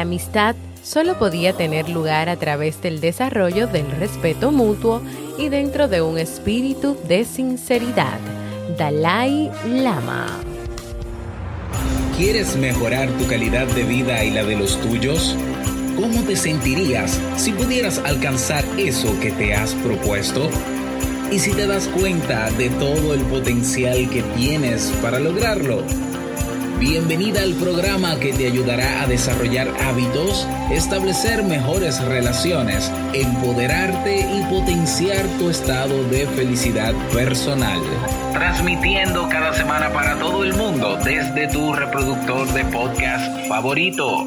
la amistad solo podía tener lugar a través del desarrollo del respeto mutuo y dentro de un espíritu de sinceridad. Dalai Lama. ¿Quieres mejorar tu calidad de vida y la de los tuyos? ¿Cómo te sentirías si pudieras alcanzar eso que te has propuesto? ¿Y si te das cuenta de todo el potencial que tienes para lograrlo? Bienvenida al programa que te ayudará a desarrollar hábitos, establecer mejores relaciones, empoderarte y potenciar tu estado de felicidad personal. Transmitiendo cada semana para todo el mundo desde tu reproductor de podcast favorito.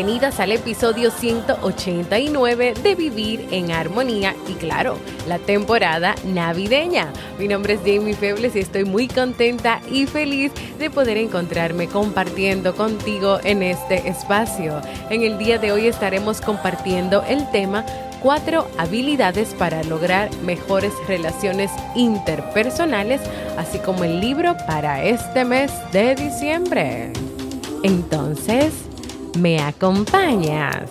Bienvenidas al episodio 189 de Vivir en Armonía y claro, la temporada navideña. Mi nombre es Jamie Febles y estoy muy contenta y feliz de poder encontrarme compartiendo contigo en este espacio. En el día de hoy estaremos compartiendo el tema cuatro habilidades para lograr mejores relaciones interpersonales, así como el libro para este mes de diciembre. Entonces, ¿Me acompañas?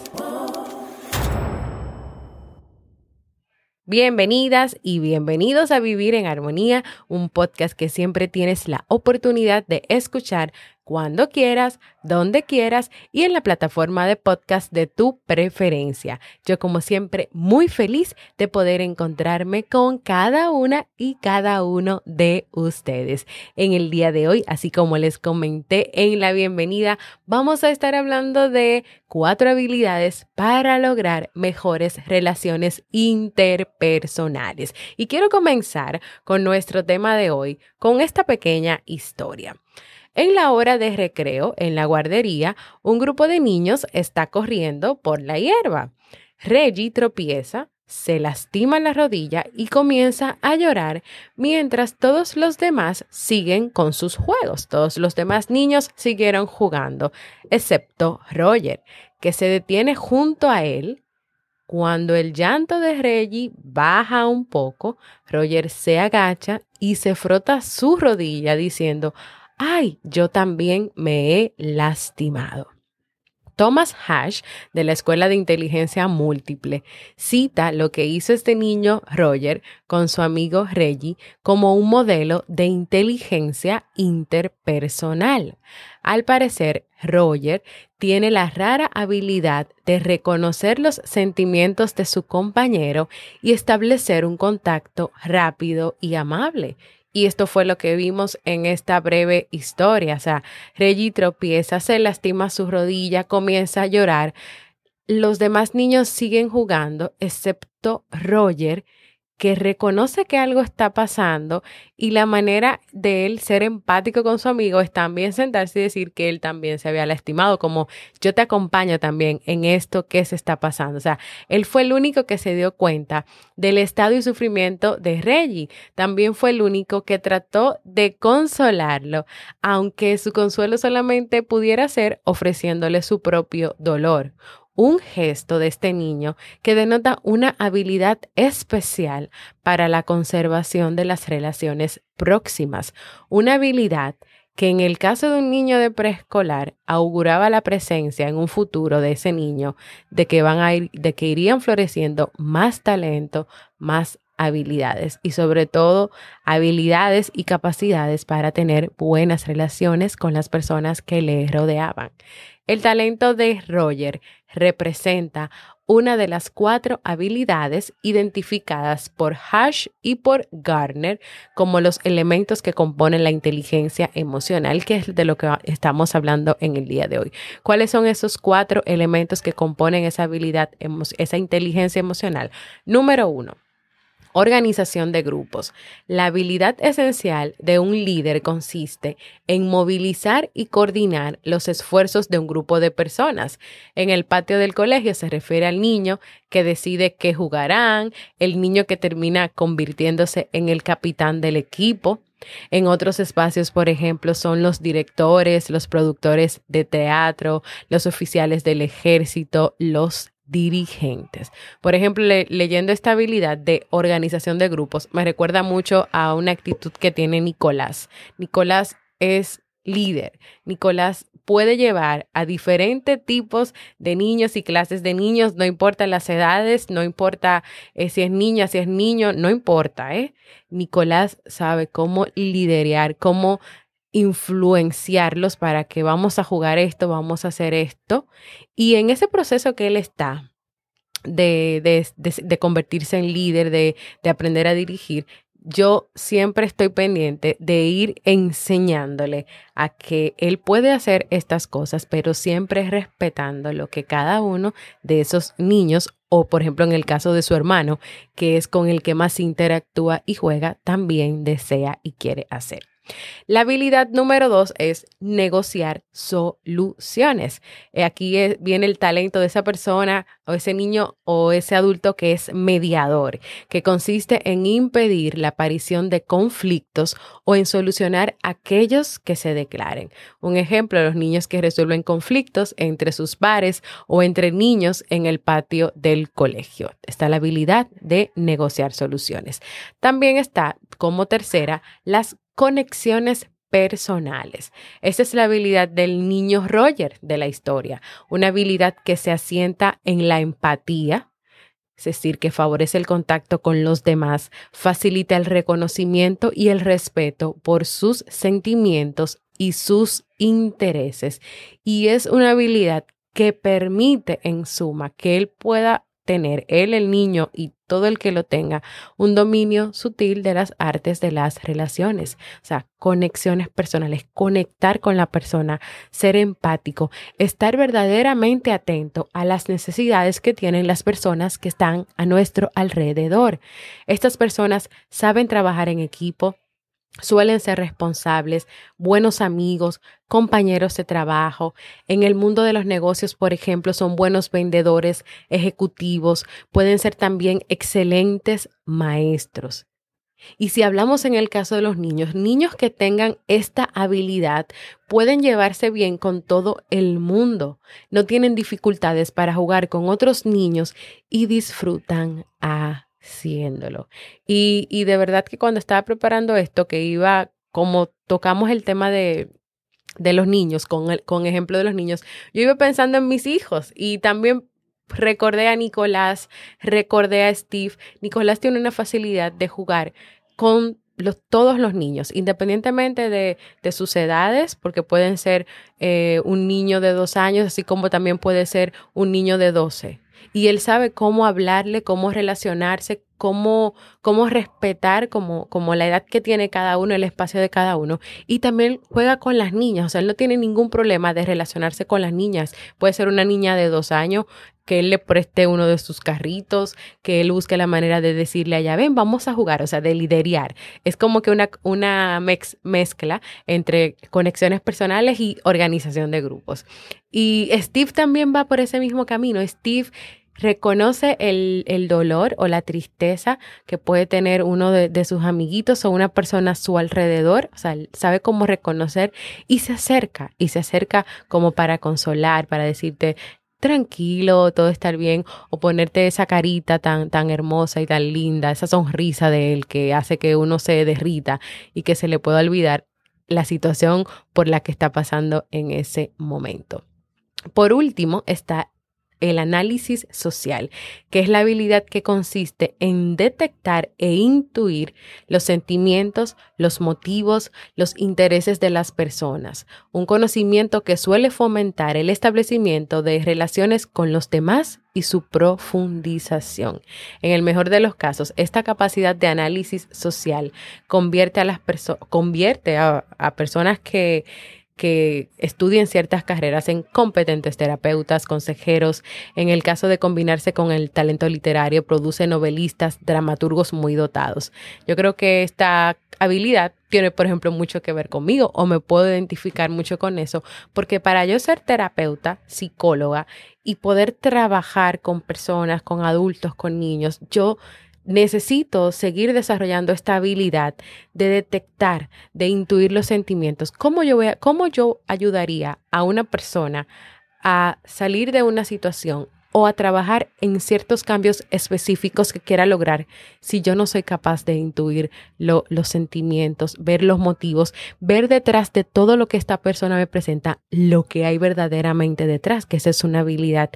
Bienvenidas y bienvenidos a Vivir en Armonía, un podcast que siempre tienes la oportunidad de escuchar cuando quieras, donde quieras y en la plataforma de podcast de tu preferencia. Yo como siempre muy feliz de poder encontrarme con cada una y cada uno de ustedes. En el día de hoy, así como les comenté en la bienvenida, vamos a estar hablando de cuatro habilidades para lograr mejores relaciones interpersonales. Y quiero comenzar con nuestro tema de hoy, con esta pequeña historia. En la hora de recreo, en la guardería, un grupo de niños está corriendo por la hierba. Reggie tropieza, se lastima la rodilla y comienza a llorar mientras todos los demás siguen con sus juegos. Todos los demás niños siguieron jugando, excepto Roger, que se detiene junto a él. Cuando el llanto de Reggie baja un poco, Roger se agacha y se frota su rodilla diciendo, ay, yo también me he lastimado. Thomas Hash, de la Escuela de Inteligencia Múltiple, cita lo que hizo este niño Roger con su amigo Reggie como un modelo de inteligencia interpersonal. Al parecer, Roger tiene la rara habilidad de reconocer los sentimientos de su compañero y establecer un contacto rápido y amable. Y esto fue lo que vimos en esta breve historia. O sea, Reggie tropieza, se lastima su rodilla, comienza a llorar. Los demás niños siguen jugando, excepto Roger, que reconoce que algo está pasando y la manera de él ser empático con su amigo es también sentarse y decir que él también se había lastimado, como yo te acompaño también en esto que se está pasando. O sea, él fue el único que se dio cuenta del estado y sufrimiento de Reggie. También fue el único que trató de consolarlo, aunque su consuelo solamente pudiera ser ofreciéndole su propio dolor un gesto de este niño que denota una habilidad especial para la conservación de las relaciones próximas, una habilidad que en el caso de un niño de preescolar auguraba la presencia en un futuro de ese niño de que van a ir, de que irían floreciendo más talento, más habilidades y sobre todo habilidades y capacidades para tener buenas relaciones con las personas que le rodeaban. El talento de Roger representa una de las cuatro habilidades identificadas por Hash y por Gardner como los elementos que componen la inteligencia emocional, que es de lo que estamos hablando en el día de hoy. ¿Cuáles son esos cuatro elementos que componen esa habilidad, esa inteligencia emocional? Número uno, Organización de grupos. La habilidad esencial de un líder consiste en movilizar y coordinar los esfuerzos de un grupo de personas. En el patio del colegio se refiere al niño que decide qué jugarán, el niño que termina convirtiéndose en el capitán del equipo. En otros espacios, por ejemplo, son los directores, los productores de teatro, los oficiales del ejército, los dirigentes. Por ejemplo, leyendo esta habilidad de organización de grupos, me recuerda mucho a una actitud que tiene Nicolás. Nicolás es líder. Nicolás puede llevar a diferentes tipos de niños y clases de niños, no importa las edades, no importa eh, si es niña, si es niño, no importa, ¿eh? Nicolás sabe cómo liderar, cómo influenciarlos para que vamos a jugar esto, vamos a hacer esto. Y en ese proceso que él está de, de, de, convertirse en líder, de, de aprender a dirigir, yo siempre estoy pendiente de ir enseñándole a que él puede hacer estas cosas, pero siempre respetando lo que cada uno de esos niños, o por ejemplo en el caso de su hermano, que es con el que más interactúa y juega, también desea y quiere hacer. La habilidad número dos es negociar soluciones. Eh, aquí viene el talento de esa persona o ese niño o ese adulto que es mediador, que consiste en impedir la aparición de conflictos o en solucionar aquellos que se declaren. Un ejemplo, los niños que resuelven conflictos entre sus pares o entre niños en el patio del colegio. Está la habilidad de negociar soluciones. También está como tercera las conexiones personales. Esa es la habilidad del niño Roger de la historia, una habilidad que se asienta en la empatía, es decir, que favorece el contacto con los demás, facilita el reconocimiento y el respeto por sus sentimientos y sus intereses. Y es una habilidad que permite, en suma, que él pueda tener, él, el niño y todo el que lo tenga, un dominio sutil de las artes de las relaciones, o sea, conexiones personales, conectar con la persona, ser empático, estar verdaderamente atento a las necesidades que tienen las personas que están a nuestro alrededor. Estas personas saben trabajar en equipo, suelen ser responsables, buenos amigos, compañeros de trabajo. En el mundo de los negocios, por ejemplo, son buenos vendedores, ejecutivos, pueden ser también excelentes maestros. Y si hablamos en el caso de los niños, niños que tengan esta habilidad pueden llevarse bien con todo el mundo, no tienen dificultades para jugar con otros niños y disfrutan a haciéndolo. Y, y de verdad que cuando estaba preparando esto, que iba, como tocamos el tema de, de los niños, con, el, con ejemplo de los niños, yo iba pensando en mis hijos y también recordé a Nicolás, recordé a Steve. Nicolás tiene una facilidad de jugar con los, todos los niños, independientemente de, de sus edades, porque pueden ser eh, un niño de dos años, así como también puede ser un niño de doce y él sabe cómo hablarle, cómo relacionarse, cómo, cómo respetar como, como la edad que tiene cada uno, el espacio de cada uno. Y también juega con las niñas, o sea, él no tiene ningún problema de relacionarse con las niñas. Puede ser una niña de dos años que él le preste uno de sus carritos, que él busque la manera de decirle allá, ven, vamos a jugar, o sea, de liderear. Es como que una, una mezcla entre conexiones personales y organización de grupos. Y Steve también va por ese mismo camino. Steve reconoce el, el, dolor o la tristeza que puede tener uno de, de, sus amiguitos o una persona a su alrededor, o sea, sabe cómo reconocer y se acerca, y se acerca como para consolar, para decirte, tranquilo, todo estar bien, o ponerte esa carita tan, tan hermosa y tan linda, esa sonrisa de él que hace que uno se derrita y que se le pueda olvidar la situación por la que está pasando en ese momento. Por último está el análisis social, que es la habilidad que consiste en detectar e intuir los sentimientos, los motivos, los intereses de las personas, un conocimiento que suele fomentar el establecimiento de relaciones con los demás y su profundización. En el mejor de los casos, esta capacidad de análisis social convierte a las convierte a personas que que estudien ciertas carreras en competentes terapeutas, consejeros. En el caso de combinarse con el talento literario, produce novelistas, dramaturgos muy dotados. Yo creo que esta habilidad tiene, por ejemplo, mucho que ver conmigo o me puedo identificar mucho con eso, porque para yo ser terapeuta, psicóloga y poder trabajar con personas, con adultos, con niños, yo necesito seguir desarrollando esta habilidad de detectar, de intuir los sentimientos. ¿Cómo yo, ayudaría a una persona a salir de una situación o a trabajar en ciertos cambios específicos que quiera lograr si yo no soy capaz de intuir los sentimientos, ver los motivos, ver detrás de todo lo que esta persona me presenta, lo que hay verdaderamente detrás, que esa es una habilidad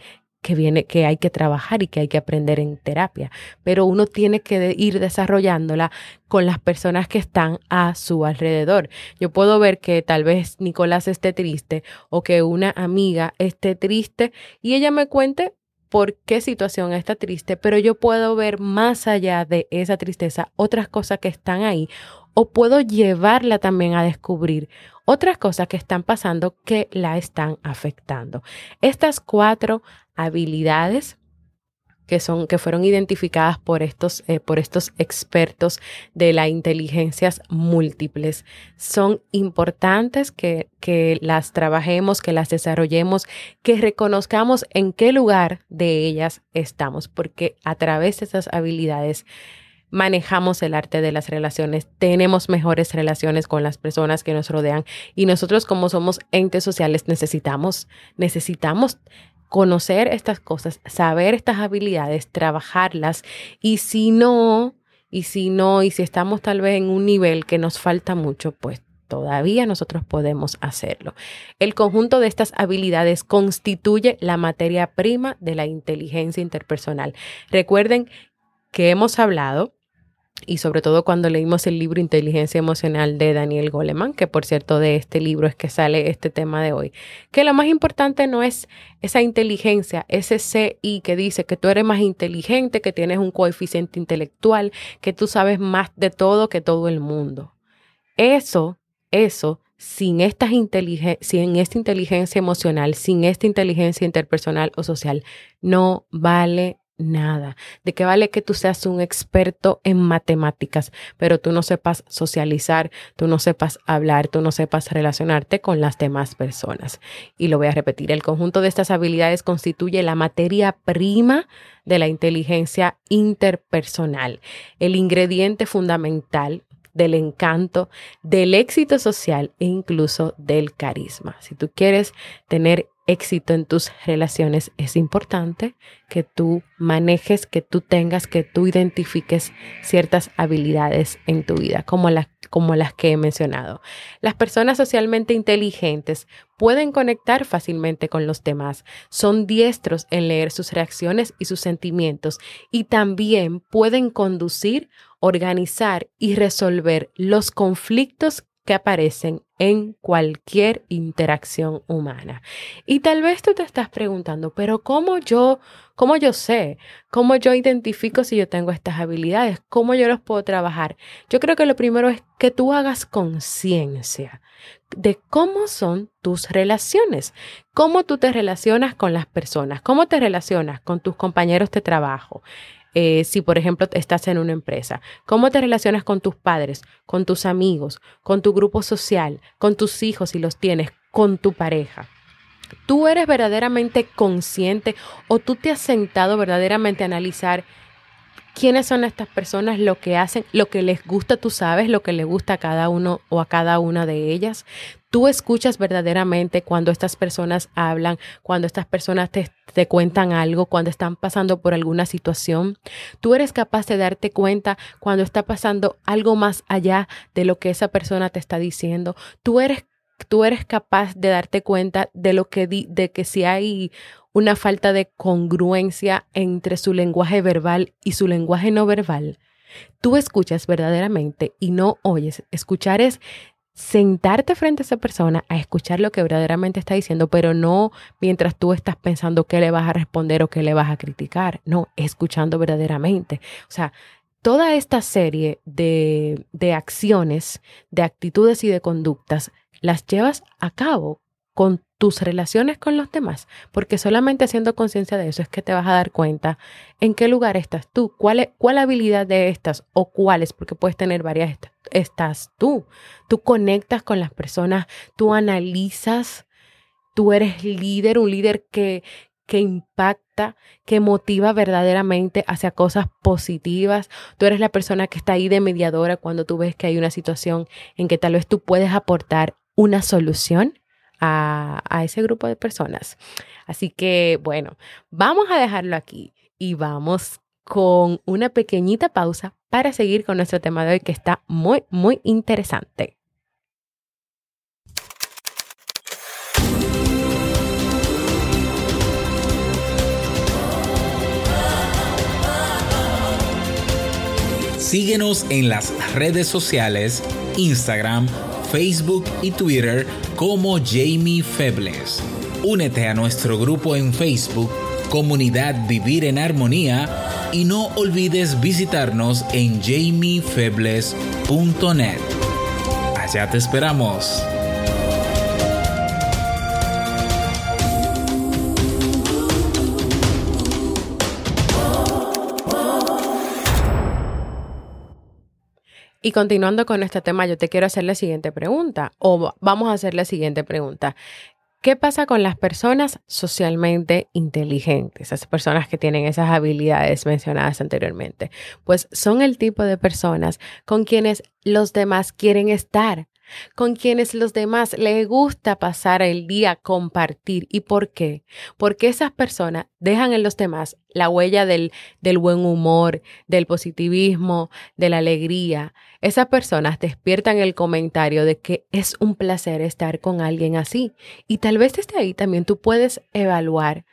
que viene, que hay que trabajar y que hay que aprender en terapia. Pero uno tiene que ir desarrollándola con las personas que están a su alrededor. Yo puedo ver que tal vez Nicolás esté triste o que una amiga esté triste y ella me cuente por qué situación está triste, pero yo puedo ver más allá de esa tristeza otras cosas que están ahí o puedo llevarla también a descubrir otras cosas que están pasando que la están afectando. Estas cuatro habilidades que, son, que fueron identificadas por estos, eh, por estos expertos de las inteligencias múltiples. Son importantes que, que las trabajemos, que las desarrollemos, que reconozcamos en qué lugar de ellas estamos, porque a través de esas habilidades manejamos el arte de las relaciones, tenemos mejores relaciones con las personas que nos rodean y nosotros como somos entes sociales necesitamos, necesitamos conocer estas cosas, saber estas habilidades, trabajarlas y si no, y si no, y si estamos tal vez en un nivel que nos falta mucho, pues todavía nosotros podemos hacerlo. El conjunto de estas habilidades constituye la materia prima de la inteligencia interpersonal. Recuerden que hemos hablado y sobre todo cuando leímos el libro Inteligencia Emocional de Daniel Goleman, que por cierto de este libro es que sale este tema de hoy, que lo más importante no es esa inteligencia, ese CI que dice que tú eres más inteligente, que tienes un coeficiente intelectual, que tú sabes más de todo que todo el mundo. Eso, eso, sin, estas sin esta inteligencia emocional, sin esta inteligencia interpersonal o social, no vale nada. ¿De qué vale que tú seas un experto en matemáticas, pero tú no sepas socializar, tú no sepas hablar, tú no sepas relacionarte con las demás personas? Y lo voy a repetir, el conjunto de estas habilidades constituye la materia prima de la inteligencia interpersonal, el ingrediente fundamental del encanto, del éxito social e incluso del carisma. Si tú quieres tener éxito en tus relaciones, es importante que tú manejes, que tú tengas, que tú identifiques ciertas habilidades en tu vida, como las, como las que he mencionado. Las personas socialmente inteligentes pueden conectar fácilmente con los demás, son diestros en leer sus reacciones y sus sentimientos y también pueden conducir, organizar y resolver los conflictos que aparecen en cualquier interacción humana. Y tal vez tú te estás preguntando, pero ¿cómo yo, cómo yo sé? ¿Cómo yo identifico si yo tengo estas habilidades? ¿Cómo yo los puedo trabajar? Yo creo que lo primero es que tú hagas conciencia de cómo son tus relaciones, cómo tú te relacionas con las personas, cómo te relacionas con tus compañeros de trabajo, eh, si por ejemplo estás en una empresa, cómo te relacionas con tus padres, con tus amigos, con tu grupo social, con tus hijos si los tienes, con tu pareja. ¿Tú eres verdaderamente consciente o tú te has sentado verdaderamente a analizar quiénes son estas personas, lo que hacen, lo que les gusta, tú sabes, lo que le gusta a cada uno o a cada una de ellas. Tú escuchas verdaderamente cuando estas personas hablan, cuando estas personas te, te, cuentan algo, cuando están pasando por alguna situación. Tú eres capaz de darte cuenta cuando está pasando algo más allá de lo que esa persona te está diciendo. Tú eres tú eres capaz de darte cuenta de lo que di, de que si hay una falta de congruencia entre su lenguaje verbal y su lenguaje no verbal. Tú escuchas verdaderamente y no oyes. Escuchar es sentarte frente a esa persona a escuchar lo que verdaderamente está diciendo, pero no mientras tú estás pensando qué le vas a responder o qué le vas a criticar. No, escuchando verdaderamente. O sea, toda esta serie de, de acciones, de actitudes y de conductas las llevas a cabo con tus relaciones con los demás, porque solamente haciendo conciencia de eso es que te vas a dar cuenta en qué lugar estás tú, cuál, cuál habilidad de estas o cuáles, porque puedes tener varias, estás tú. Tú conectas con las personas, tú analizas, tú eres líder, un líder que, que impacta, que motiva verdaderamente hacia cosas positivas. Tú eres la persona que está ahí de mediadora cuando tú ves que hay una situación en que tal vez tú puedes aportar una solución a, ese grupo de personas. Así que, bueno, vamos a dejarlo aquí y vamos con una pequeñita pausa para seguir con nuestro tema de hoy que está muy, muy interesante. Síguenos en las redes sociales, Instagram, Facebook y Twitter como Jamie Febles. Únete a nuestro grupo en Facebook, Comunidad Vivir en Armonía, y no olvides visitarnos en jamiefebles.net. Allá te esperamos. Y continuando con este tema, yo te quiero hacer la siguiente pregunta, o vamos a hacer la siguiente pregunta. ¿Qué pasa con las personas socialmente inteligentes? Esas personas que tienen esas habilidades mencionadas anteriormente. Pues son el tipo de personas con quienes los demás quieren estar con quienes los demás les gusta pasar el día, compartir. ¿Y por qué? Porque esas personas dejan en los demás la huella del, buen humor, del positivismo, de la alegría. Esas personas despiertan el comentario de que es un placer estar con alguien así. Y tal vez desde ahí también tú puedes evaluar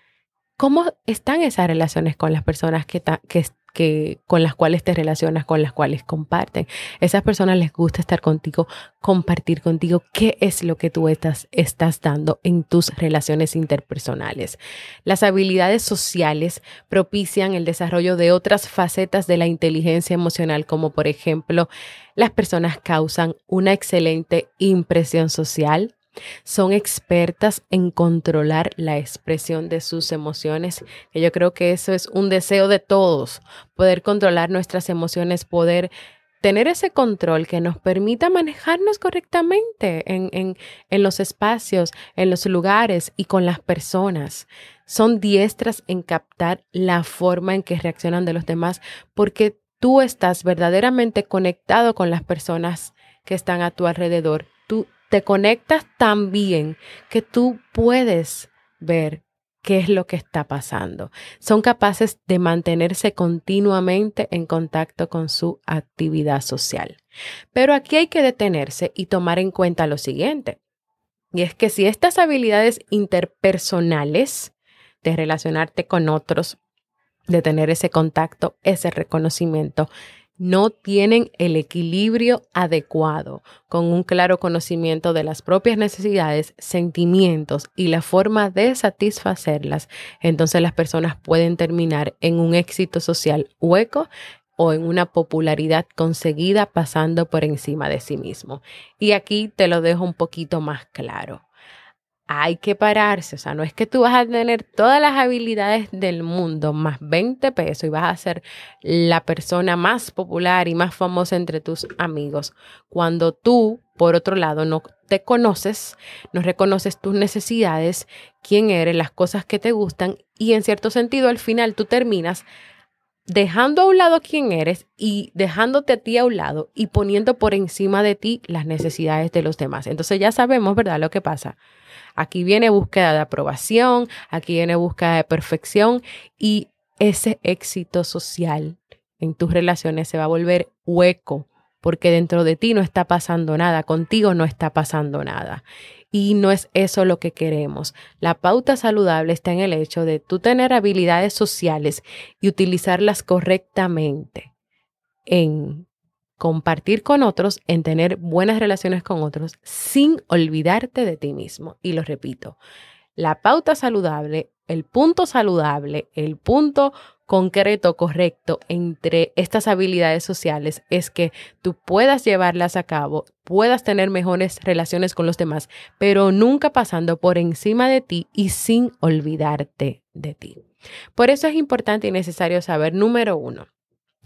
cómo están esas relaciones con las personas que, que, que, con las cuales te relacionas, con las cuales comparten. Esas personas les gusta estar contigo, compartir contigo qué es lo que tú estás, estás dando en tus relaciones interpersonales. Las habilidades sociales propician el desarrollo de otras facetas de la inteligencia emocional, como por ejemplo, las personas causan una excelente impresión social, son expertas en controlar la expresión de sus emociones, yo creo que eso es un deseo de todos, poder controlar nuestras emociones, poder tener ese control que nos permita manejarnos correctamente en, en, en, los espacios, en los lugares y con las personas. Son diestras en captar la forma en que reaccionan de los demás porque tú estás verdaderamente conectado con las personas que están a tu alrededor. Te conectas tan bien que tú puedes ver qué es lo que está pasando. Son capaces de mantenerse continuamente en contacto con su actividad social. Pero aquí hay que detenerse y tomar en cuenta lo siguiente. Y es que si estas habilidades interpersonales de relacionarte con otros, de tener ese contacto, ese reconocimiento, no tienen el equilibrio adecuado, con un claro conocimiento de las propias necesidades, sentimientos y la forma de satisfacerlas, entonces las personas pueden terminar en un éxito social hueco o en una popularidad conseguida pasando por encima de sí mismo. Y aquí te lo dejo un poquito más claro hay que pararse. O sea, no es que tú vas a tener todas las habilidades del mundo más 20 pesos y vas a ser la persona más popular y más famosa entre tus amigos. Cuando tú, por otro lado, no te conoces, no reconoces tus necesidades, quién eres, las cosas que te gustan y en cierto sentido al final tú terminas dejando a un lado quién eres y dejándote a ti a un lado y poniendo por encima de ti las necesidades de los demás. Entonces ya sabemos, ¿verdad? Lo que pasa. Aquí viene búsqueda de aprobación, aquí viene búsqueda de perfección y ese éxito social en tus relaciones se va a volver hueco porque dentro de ti no está pasando nada, contigo no está pasando nada. Y no es eso lo que queremos. La pauta saludable está en el hecho de tú tener habilidades sociales y utilizarlas correctamente en compartir con otros, en tener buenas relaciones con otros, sin olvidarte de ti mismo. Y lo repito, la pauta saludable el punto saludable, el punto concreto, correcto entre estas habilidades sociales es que tú puedas llevarlas a cabo, puedas tener mejores relaciones con los demás, pero nunca pasando por encima de ti y sin olvidarte de ti. Por eso es importante y necesario saber, número uno,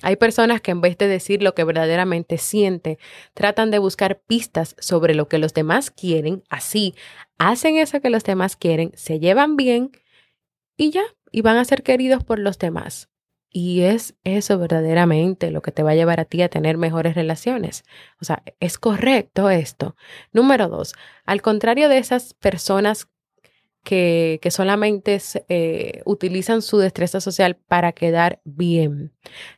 hay personas que en vez de decir lo que verdaderamente siente, tratan de buscar pistas sobre lo que los demás quieren, así hacen eso que los demás quieren, se llevan bien y ya, y van a ser queridos por los demás. Y es eso verdaderamente lo que te va a llevar a ti a tener mejores relaciones. O sea, es correcto esto. Número dos, al contrario de esas personas que, solamente eh, utilizan su destreza social para quedar bien.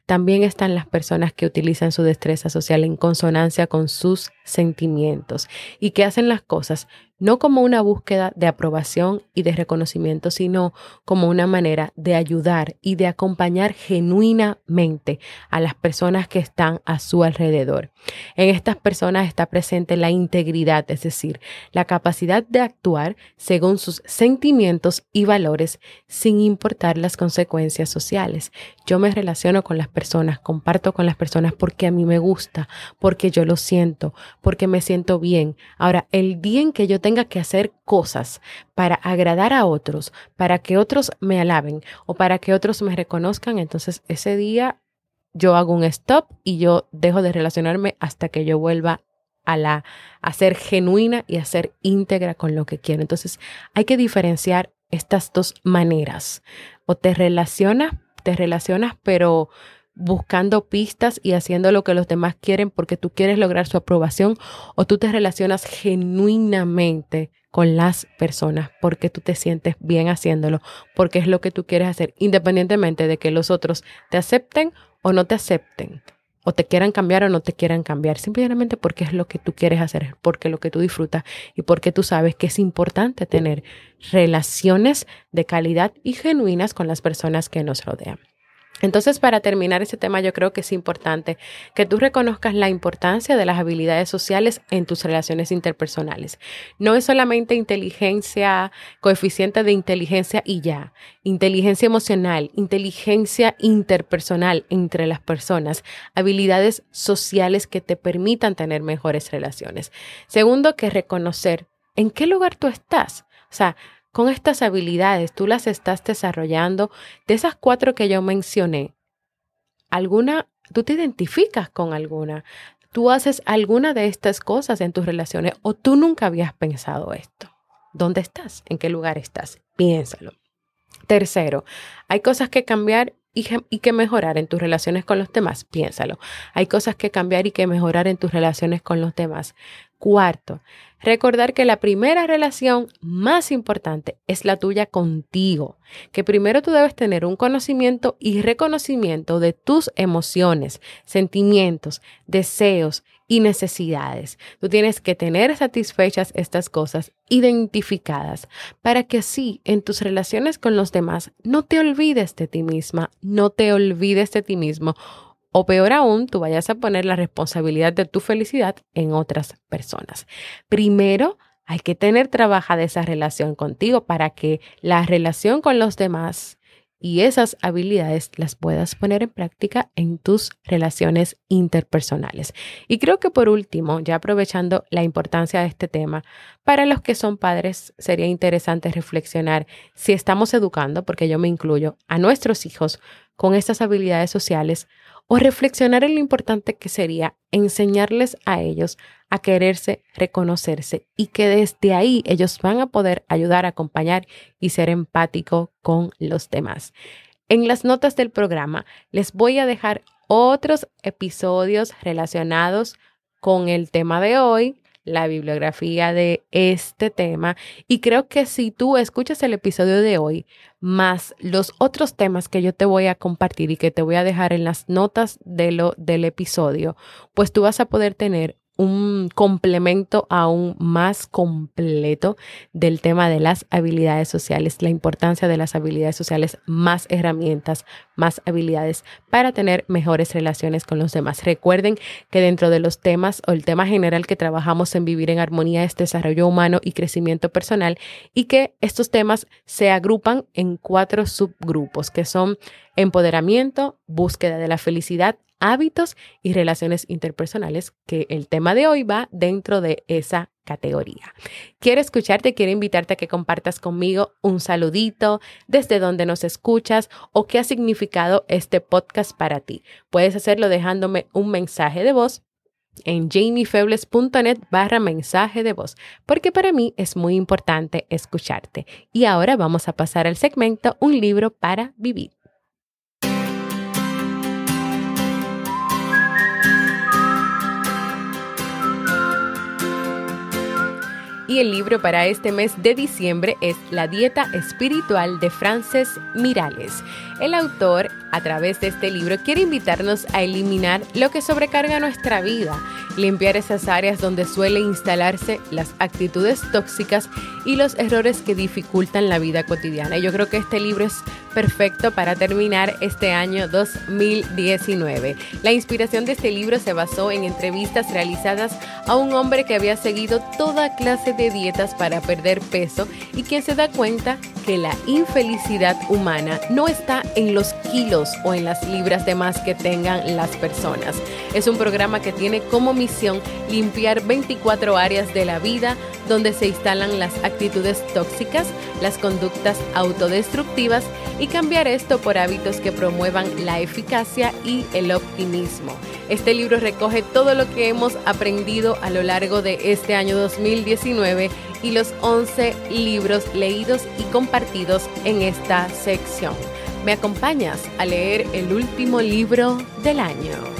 También están las personas que utilizan su destreza social en consonancia con sus sentimientos y que hacen las cosas no como una búsqueda de aprobación y de reconocimiento, sino como una manera de ayudar y de acompañar genuinamente a las personas que están a su alrededor. En estas personas está presente la integridad, es decir, la capacidad de actuar según sus sentimientos y valores sin importar las consecuencias sociales. Yo me relaciono con las personas, comparto con las personas porque a mí me gusta, porque yo lo siento, porque me siento bien. Ahora, el día en que yo tenga que hacer cosas para agradar a otros, para que otros me alaben o para que otros me reconozcan, entonces ese día yo hago un stop y yo dejo de relacionarme hasta que yo vuelva a la a ser genuina y a ser íntegra con lo que quiero. Entonces, hay que diferenciar estas dos maneras. O te relacionas, te relacionas, pero buscando pistas y haciendo lo que los demás quieren porque tú quieres lograr su aprobación o tú te relacionas genuinamente con las personas porque tú te sientes bien haciéndolo, porque es lo que tú quieres hacer, independientemente de que los otros te acepten o no te acepten, o te quieran cambiar o no te quieran cambiar, simplemente porque es lo que tú quieres hacer, porque lo que tú disfrutas y porque tú sabes que es importante tener relaciones de calidad y genuinas con las personas que nos rodean. Entonces, para terminar ese tema, yo creo que es importante que tú reconozcas la importancia de las habilidades sociales en tus relaciones interpersonales. No es solamente inteligencia, coeficiente de inteligencia y ya, inteligencia emocional, inteligencia interpersonal entre las personas, habilidades sociales que te permitan tener mejores relaciones. Segundo, que reconocer en qué lugar tú estás. O sea, con estas habilidades tú las estás desarrollando. De esas cuatro que yo mencioné, alguna, tú te identificas con alguna. Tú haces alguna de estas cosas en tus relaciones o tú nunca habías pensado esto. ¿Dónde estás? ¿En qué lugar estás? Piénsalo. Tercero, hay cosas que cambiar y, que mejorar en tus relaciones con los demás. Piénsalo. Hay cosas que cambiar y que mejorar en tus relaciones con los demás. Cuarto, recordar que la primera relación más importante es la tuya contigo, que primero tú debes tener un conocimiento y reconocimiento de tus emociones, sentimientos, deseos y necesidades. Tú tienes que tener satisfechas estas cosas identificadas para que así en tus relaciones con los demás no te olvides de ti misma, no te olvides de ti mismo o peor aún, tú vayas a poner la responsabilidad de tu felicidad en otras personas. Primero, hay que tener trabajada esa relación contigo para que la relación con los demás y esas habilidades las puedas poner en práctica en tus relaciones interpersonales. Y creo que por último, ya aprovechando la importancia de este tema, para los que son padres sería interesante reflexionar si estamos educando, porque yo me incluyo, a nuestros hijos con estas habilidades sociales o reflexionar en lo importante que sería enseñarles a ellos a quererse, reconocerse y que desde ahí ellos van a poder ayudar, acompañar y ser empático con los demás. En las notas del programa les voy a dejar otros episodios relacionados con el tema de hoy, la bibliografía de este tema. Y creo que si tú escuchas el episodio de hoy más los otros temas que yo te voy a compartir y que te voy a dejar en las notas de lo, del episodio, pues tú vas a poder tener un complemento aún más completo del tema de las habilidades sociales, la importancia de las habilidades sociales, más herramientas, más habilidades para tener mejores relaciones con los demás. Recuerden que dentro de los temas o el tema general que trabajamos en vivir en armonía es desarrollo humano y crecimiento personal y que estos temas se agrupan en cuatro subgrupos que son empoderamiento, búsqueda de la felicidad, hábitos y relaciones interpersonales, que el tema de hoy va dentro de esa categoría. Quiero escucharte, quiero invitarte a que compartas conmigo un saludito, desde donde nos escuchas o qué ha significado este podcast para ti. Puedes hacerlo dejándome un mensaje de voz en jamiefebles.net barra mensaje de voz, porque para mí es muy importante escucharte. Y ahora vamos a pasar al segmento Un libro para vivir. Y el libro para este mes de diciembre es La Dieta Espiritual de Frances Mirales. El autor, a través de este libro, quiere invitarnos a eliminar lo que sobrecarga nuestra vida, limpiar esas áreas donde suele instalarse las actitudes tóxicas y los errores que dificultan la vida cotidiana. Yo creo que este libro es perfecto para terminar este año 2019. La inspiración de este libro se basó en entrevistas realizadas a un hombre que había seguido toda clase de dietas para perder peso y quien se da cuenta que la infelicidad humana no está en los kilos o en las libras de más que tengan las personas. Es un programa que tiene como misión limpiar 24 áreas de la vida donde se instalan las actitudes tóxicas, las conductas autodestructivas y cambiar esto por hábitos que promuevan la eficacia y el optimismo. Este libro recoge todo lo que hemos aprendido a lo largo de este año 2019 y los 11 libros leídos y compartidos en esta sección. ¿Me acompañas a leer el último libro del año?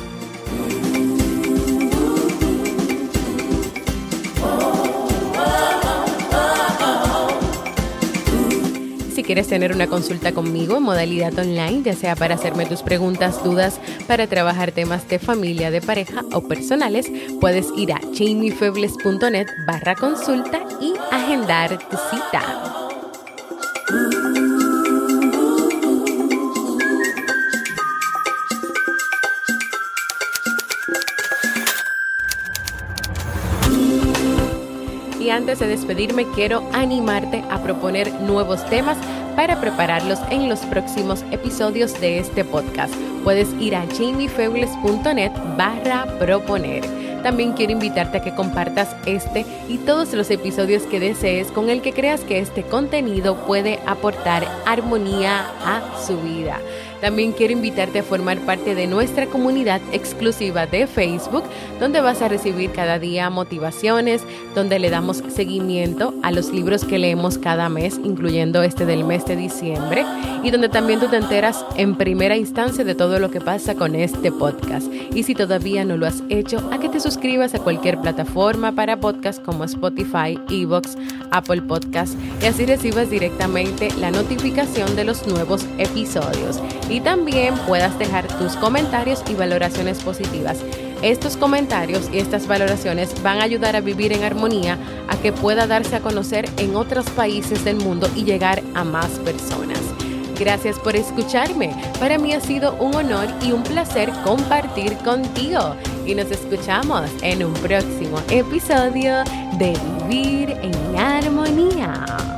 Quieres tener una consulta conmigo en modalidad online, ya sea para hacerme tus preguntas, dudas, para trabajar temas de familia, de pareja o personales, puedes ir a jamiefebles.net barra consulta y agendar tu cita. Antes de despedirme, quiero animarte a proponer nuevos temas para prepararlos en los próximos episodios de este podcast. Puedes ir a jamiefebles.net barra proponer. También quiero invitarte a que compartas este y todos los episodios que desees con el que creas que este contenido puede aportar armonía a su vida. También quiero invitarte a formar parte de nuestra comunidad exclusiva de Facebook, donde vas a recibir cada día motivaciones, donde le damos seguimiento a los libros que leemos cada mes, incluyendo este del mes de diciembre, y donde también tú te enteras en primera instancia de todo lo que pasa con este podcast. Y si todavía no lo has hecho, a que te suscribas a cualquier plataforma para podcast como Spotify, Evox, Apple Podcast, y así recibas directamente la notificación de los nuevos episodios y también puedas dejar tus comentarios y valoraciones positivas. Estos comentarios y estas valoraciones van a ayudar a vivir en armonía, a que pueda darse a conocer en otros países del mundo y llegar a más personas. Gracias por escucharme. Para mí ha sido un honor y un placer compartir contigo. Y nos escuchamos en un próximo episodio de Vivir en Armonía.